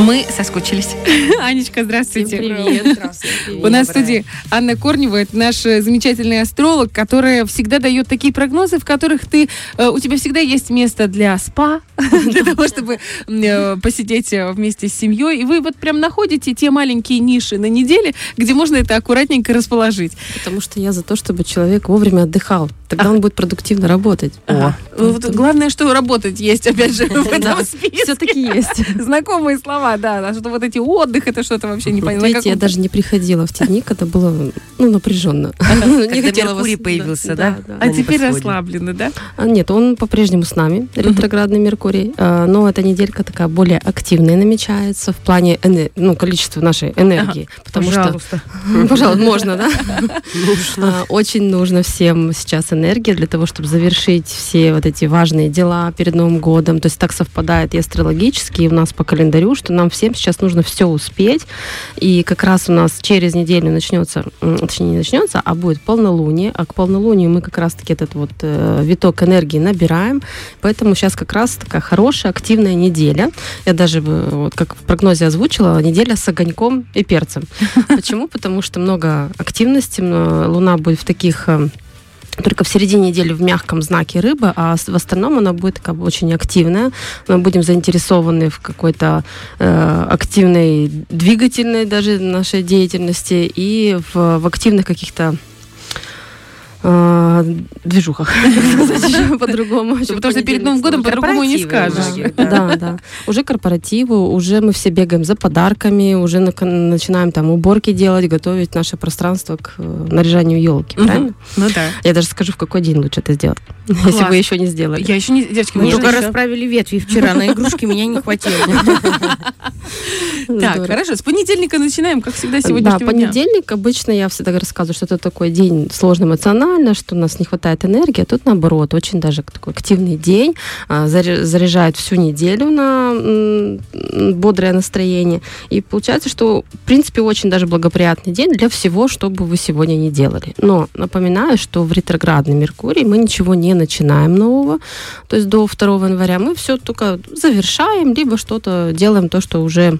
Мы соскучились. Анечка, здравствуйте. Всем привет. Здравствуйте. У нас в студии Анна Корнева, это наш э, замечательный астролог, которая всегда дает такие прогнозы, в которых ты, э, у тебя всегда есть место для спа, для того, чтобы э, посидеть вместе с семьей. И вы вот прям находите те маленькие ниши на неделе, где можно это аккуратненько расположить. Потому что я за то, чтобы человек вовремя отдыхал. Тогда он будет продуктивно работать. Ага. Вот Главное, что работать есть, опять же, в этом списке. Все-таки есть. Знакомые слова, да. А что вот эти отдых, это что-то вообще непонятно. Видите, я даже не приходила в те дни, когда было ну, напряженно. Не хотела Меркурий появился, да? А теперь расслаблены, да? А, нет, он по-прежнему с нами, ретроградный Меркурий. А, но эта неделька такая более активная намечается в плане ну, количества нашей энергии. Потому Пожалуйста. Что, пожалуйста, можно, да? Очень нужно всем сейчас энергия для того, чтобы завершить все вот эти важные дела перед Новым годом. То есть так совпадает и астрологически, и у нас по календарю, что нам всем сейчас нужно все успеть. И как раз у нас через неделю начнется, точнее не начнется, а будет полнолуние. А к полнолунию мы как раз-таки этот вот э, виток энергии набираем. Поэтому сейчас как раз такая хорошая, активная неделя. Я даже, вот как в прогнозе озвучила, неделя с огоньком и перцем. Почему? Потому что много активности, Луна будет в таких э, только в середине недели в мягком знаке рыбы, а в остальном она будет как бы очень активная. Мы будем заинтересованы в какой-то э, активной двигательной даже нашей деятельности и в, в активных каких-то движухах. По-другому. Потому что перед Новым годом по-другому не скажешь. Да, да. Уже корпоративы, уже мы все бегаем за подарками, уже начинаем там уборки делать, готовить наше пространство к э, наряжанию елки, правильно? Ну да. Я даже скажу, в какой день лучше это сделать, если вы еще не сделали. Я еще не, девочки, мы только расправили ветви вчера, на игрушки меня не хватило. Так, хорошо, с понедельника начинаем, как всегда, сегодня. Да, понедельник обычно я всегда рассказываю, что это такой день сложно эмоционально, что у нас не хватает энергии, а тут наоборот, очень даже такой активный день, а, заряжает всю неделю на бодрое настроение. И получается, что, в принципе, очень даже благоприятный день для всего, что бы вы сегодня не делали. Но напоминаю, что в ретроградный Меркурий мы ничего не начинаем нового, то есть до 2 января мы все только завершаем, либо что-то делаем то, что уже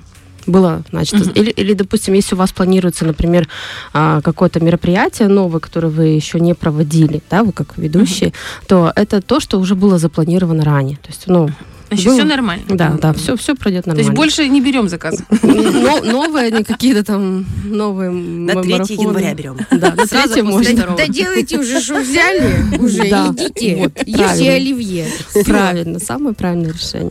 было, значит, uh-huh. или, или, допустим, если у вас планируется, например, а, какое-то мероприятие новое, которое вы еще не проводили, да, вы как ведущие, uh-huh. то это то, что уже было запланировано ранее. То есть, ну, Значит, было... все нормально. Да, да, все, все пройдет нормально. То есть больше не берем заказы? Новые, не какие-то там новые На 3 января берем. Да, на 3 можно. Да делайте уже, что взяли, уже идите, ешьте оливье. Правильно, самое правильное решение.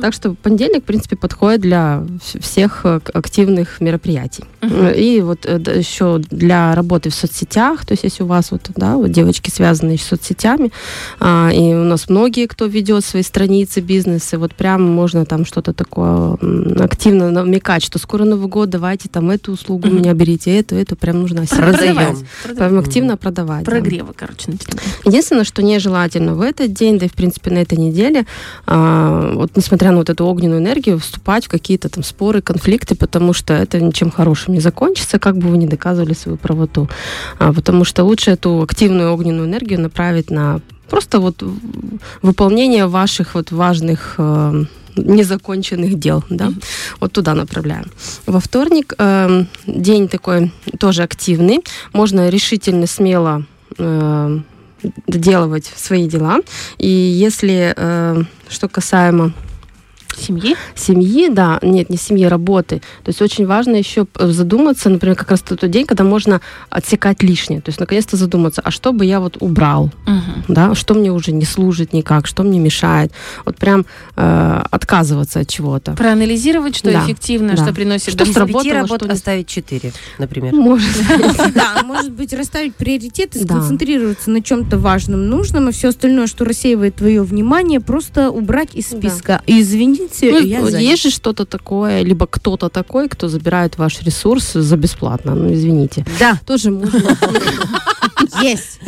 Так что понедельник, в принципе, подходит для всех э, активных мероприятий. И вот э, еще для работы в соцсетях, то есть если у вас вот, да, вот девочки связанные с соцсетями, а, и у нас многие, кто ведет свои страницы, бизнес, бизнесы, вот прям можно там что-то такое активно намекать, что скоро Новый год, давайте там эту услугу mm-hmm. меня берите, эту, эту, прям нужно продаем. Прям активно продавать. Прогревы, да. короче, начинаем. Единственное, что нежелательно в этот день, да и в принципе на этой неделе, а, вот несмотря на вот эту огненную энергию, вступать в какие-то там споры, конфликты, потому что это ничем хорошим не закончится, как бы вы не доказывали свою правоту. А, потому что лучше эту активную огненную энергию направить на Просто вот выполнение ваших вот важных э, незаконченных дел, да, mm-hmm. вот туда направляем. Во вторник э, день такой тоже активный, можно решительно, смело э, доделывать свои дела. И если, э, что касаемо Семьи? Семьи, да. Нет, не семьи, работы. То есть очень важно еще задуматься, например, как раз тот день, когда можно отсекать лишнее. То есть наконец-то задуматься, а что бы я вот убрал? Угу. Да? Что мне уже не служит никак, что мне мешает? Вот прям э, отказываться от чего-то. Проанализировать, что да. эффективно, да. что приносит что сработало, работ что оставить 4, например. Может Да, может быть, расставить приоритеты, сконцентрироваться на чем-то важном, нужном, и все остальное, что рассеивает твое внимание, просто убрать из списка. Извини, хотите, ну, я Есть же что-то такое, либо кто-то такой, кто забирает ваш ресурс за бесплатно. Ну, извините. Да. Тоже можно. Есть.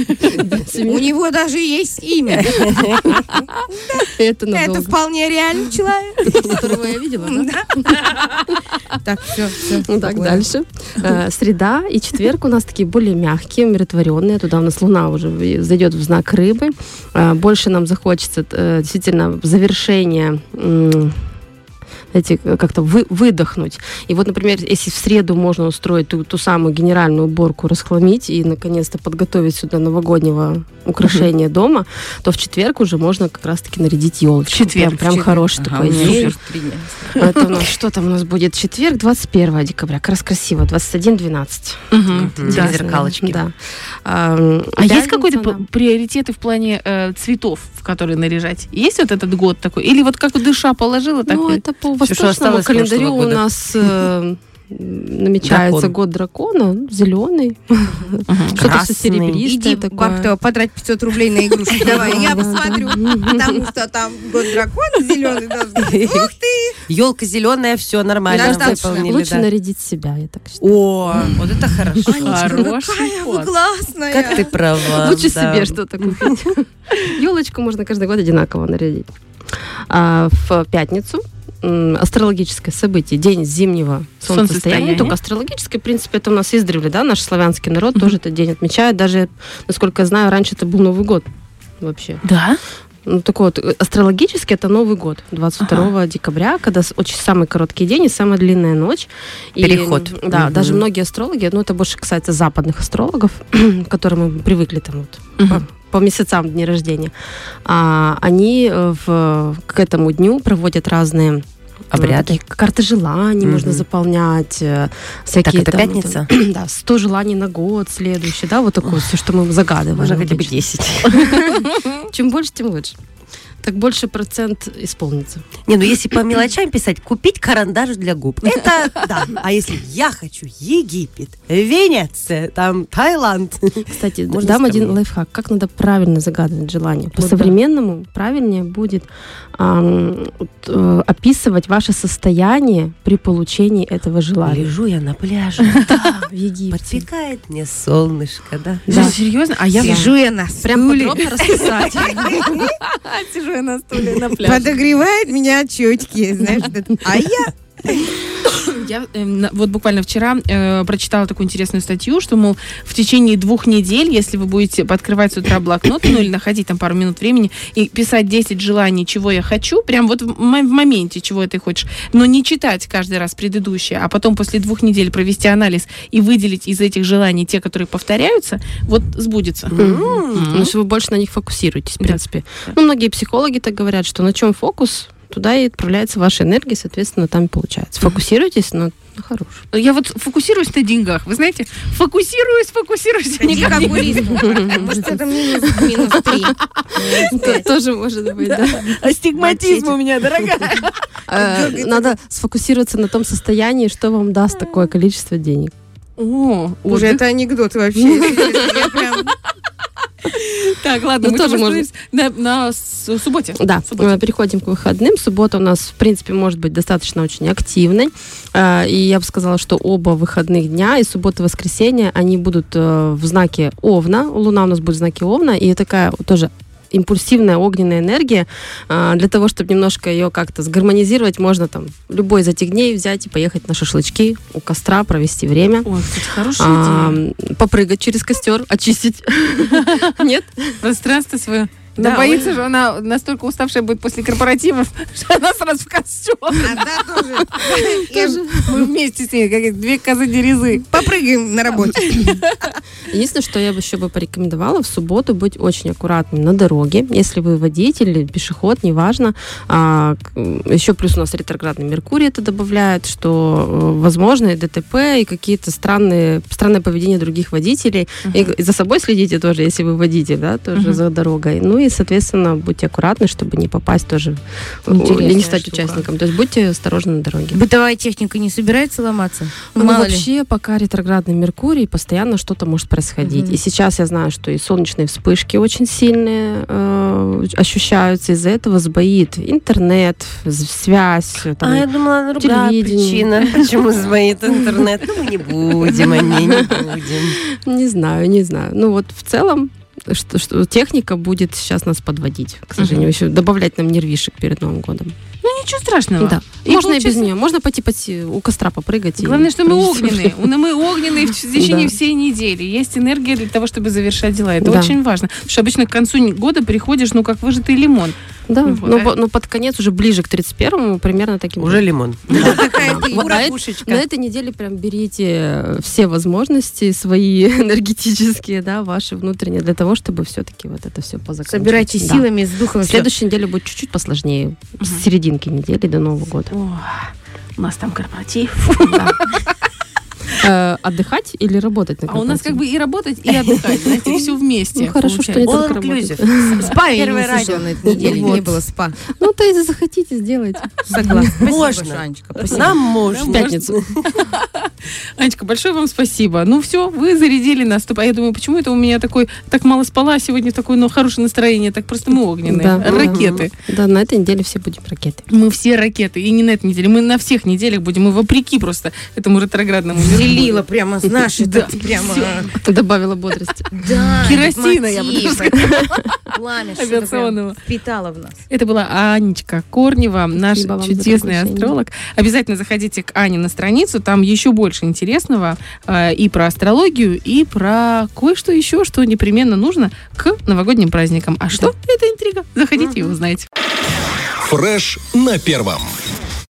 У него даже есть имя. Это Это вполне реальный человек. Которого я видела, да? Так, все, все. Ну, Так, дальше. Э, Среда и четверг у нас такие более мягкие, умиротворенные. Туда у нас Луна уже зайдет в знак рыбы. Э, Больше нам захочется э, действительно завершение эти как-то вы, выдохнуть. И вот, например, если в среду можно устроить ту, ту самую генеральную уборку, расхламить и наконец-то подготовить сюда новогоднего украшения дома, то в четверг уже можно как раз-таки нарядить елочку. В четверг, Прям, прям четверг. хороший Ага, такой день. супер принято. Это у нас что там у нас будет? Четверг, 21 декабря. Как раз красиво. 21-12. Мгм, Мгм. да. Зеркалочки. Да. А, А есть какой-то приоритеты в плане э, цветов, в которые наряжать? Есть вот этот год такой? Или вот как душа положила, так Ну, и- это по восточному календарю у нас э, намечается Дракон. год дракона, зеленый, что-то Красный. серебристое Иди, такое. Бахтова, потрать 500 рублей на игрушки. Давай, я посмотрю. Потому что там год дракона зеленый должен быть. Ух ты! Елка зеленая, все нормально выполнили. Лучше да. нарядить себя, я так считаю. О, вот это хорошо. Хороший Какая вы ход. классная! Как ты права. Лучше да. себе что-то купить. Елочку можно каждый год одинаково нарядить. А в пятницу астрологическое событие, день зимнего солнцестояния. Солнцестояния. Только астрологическое, в принципе, это у нас издревле, да, наш славянский народ тоже этот день отмечает. Даже, насколько я знаю, раньше это был Новый год вообще. Да? Ну, такой вот, астрологически это Новый год, 22 декабря, когда очень самый короткий день и самая длинная ночь. И, Переход. да, Мгм. даже многие астрологи, ну, это больше касается западных астрологов, к которым мы привыкли там вот Мгм. По, месяцам дни рождения, а, они э, в, к этому дню проводят разные Обряды. карты желаний Мгм. можно заполнять, э, всякие это там, пятница? это, да, 100 желаний на год следующий, да, вот такое все, что мы загадываем. Можно хотя бы обычно. 10. Чем больше, тем лучше. Так больше процент исполнится. Не, ну если по мелочам писать, купить карандаш для губ. Это да. А если я хочу Египет, Венеция, там Таиланд. Кстати, Можно дам один лайфхак. Как надо правильно загадывать желание? Вот По-современному правильнее будет ам, вот, э, описывать ваше состояние при получении этого желания. Лежу я на пляже, В Египте. подпекает мне солнышко, да. Да. Серьезно? А я Сижу я на Прям подробно расписать. сижу на стуле на пляже. Подогревает меня очечки, знаешь. А я Я э, на- вот буквально вчера э, прочитала такую интересную статью, что, мол, в течение двух недель, если вы будете подкрывать с утра блокнот, ну или находить там пару минут времени и писать 10 желаний, чего я хочу, прям вот в, в моменте, чего ты хочешь, но не читать каждый раз предыдущее, а потом после двух недель провести анализ и выделить из этих желаний те, которые повторяются, вот сбудется. Ну, что вы больше на них фокусируетесь, в Да. принципе. Ну, многие психологи так говорят, что на чем фокус, туда и отправляется ваша энергия, соответственно, там и получается. Фокусируйтесь на, на хорошем. Я вот фокусируюсь на деньгах, вы знаете, фокусируюсь, фокусируюсь, не окулисту. Может, это минус, три. Тоже может быть, да. Астигматизм у меня, дорогая. Э, Надо сфокусироваться на том состоянии, что вам даст такое количество денег. О, Уже это анекдот вообще. Так, ладно, Ну, мы тоже можно. на, субботе. Да, переходим к выходным. Суббота у нас, в принципе, может быть достаточно очень активной. Э, И я бы сказала, что оба выходных дня, и суббота, и воскресенье, они будут э, в знаке Овна. Луна у нас будет в знаке Овна, и такая тоже импульсивная огненная энергия. А, Для того, чтобы немножко ее как-то сгармонизировать, можно там любой из этих дней взять и поехать на шашлычки у костра, провести время. Ой, кстати, хорошая А, идея. попрыгать через костер, очистить. Нет? Пространство свое. Да, Да, боится же, она настолько уставшая будет после корпоративов, что она сразу в костюм. А, да, тоже. Мы вместе с ней, как две козы дерезы. Попрыгаем на работе. Единственное, что я бы еще бы порекомендовала, в субботу быть очень аккуратным на дороге. Если вы водитель или пешеход, неважно. А, еще плюс у нас ретроградный Меркурий это добавляет, что э, возможно и ДТП, и какие-то странные, странное поведение других водителей. И, и за собой следите тоже, если вы водитель, да, тоже за дорогой. Ну и, соответственно, будьте аккуратны, чтобы не попасть тоже, э, Интересная или не стать штука. участником. То есть будьте осторожны на дороге. Бытовая техника не собирается ломаться? Ну, Мало ли. вообще, пока ретроградный Меркурий, постоянно что-то может происходить. Мгм. И сейчас я знаю, что и солнечные вспышки очень сильные э, э, ощущаются. Из-за этого сбоит интернет, связь. там, А я думала, другая причина, почему звонит интернет. Ну, мы не будем о ней, не будем. Не знаю, не знаю. Ну вот в целом что, что техника будет сейчас нас подводить, к сожалению, еще добавлять нам нервишек перед Новым годом. Ну, ничего страшного. Да. И Можно и без нее. Можно пойти поси- у костра попрыгать. и Главное, что мы огненные. У- Мы огненные в течение Да. всей недели. Есть энергия для того, чтобы завершать дела. Это Да. очень важно. Потому что обычно к концу года приходишь, ну, как выжатый лимон. Да, Вот. но, по- но под конец, уже ближе к 31-му, примерно таким Уже лимон. Ты Вот, а. На этой неделе прям берите все возможности свои энергетические, да, ваши внутренние, для того, чтобы все-таки вот это все позаканчивать. Собирайте силами, с духом. Следующей неделе будет чуть-чуть посложнее, с серединки недели до Нового года. У нас там корпоратив. Э, Отдыхать или работать на А у нас как бы и работать, и отдыхать. Знаете, все вместе. Ну, хорошо, что All только inclusive. Спа я не услышала радио. на этой неделе. Не было спа. Ну, то если захотите, сделайте. Согласна. Спасибо Можно. Нам можно. В пятницу. Анечка, большое вам спасибо. Ну все, вы зарядили нас. А я думаю, почему это у меня такой так мало спала сегодня, такое ну, хорошее настроение, так просто мы огненные. Да. Ракеты. Да, на этой неделе все будем ракеты. Мы все ракеты. И не на этой неделе. Мы на всех неделях будем. Мы вопреки просто этому ретроградному миру. Делила прямо, знаешь, Да, это прямо... Добавила бодрости. Да, Керосина, я бы это Пламя, Авиационного. впитало в нас. Это была Анечка Корнева, наш чудесный астролог. Обязательно заходите к Ане на страницу, там еще больше интересного э, и про астрологию, и про кое-что еще, что непременно нужно к новогодним праздникам. А что? Это интрига. Заходите и узнаете. Фреш на первом.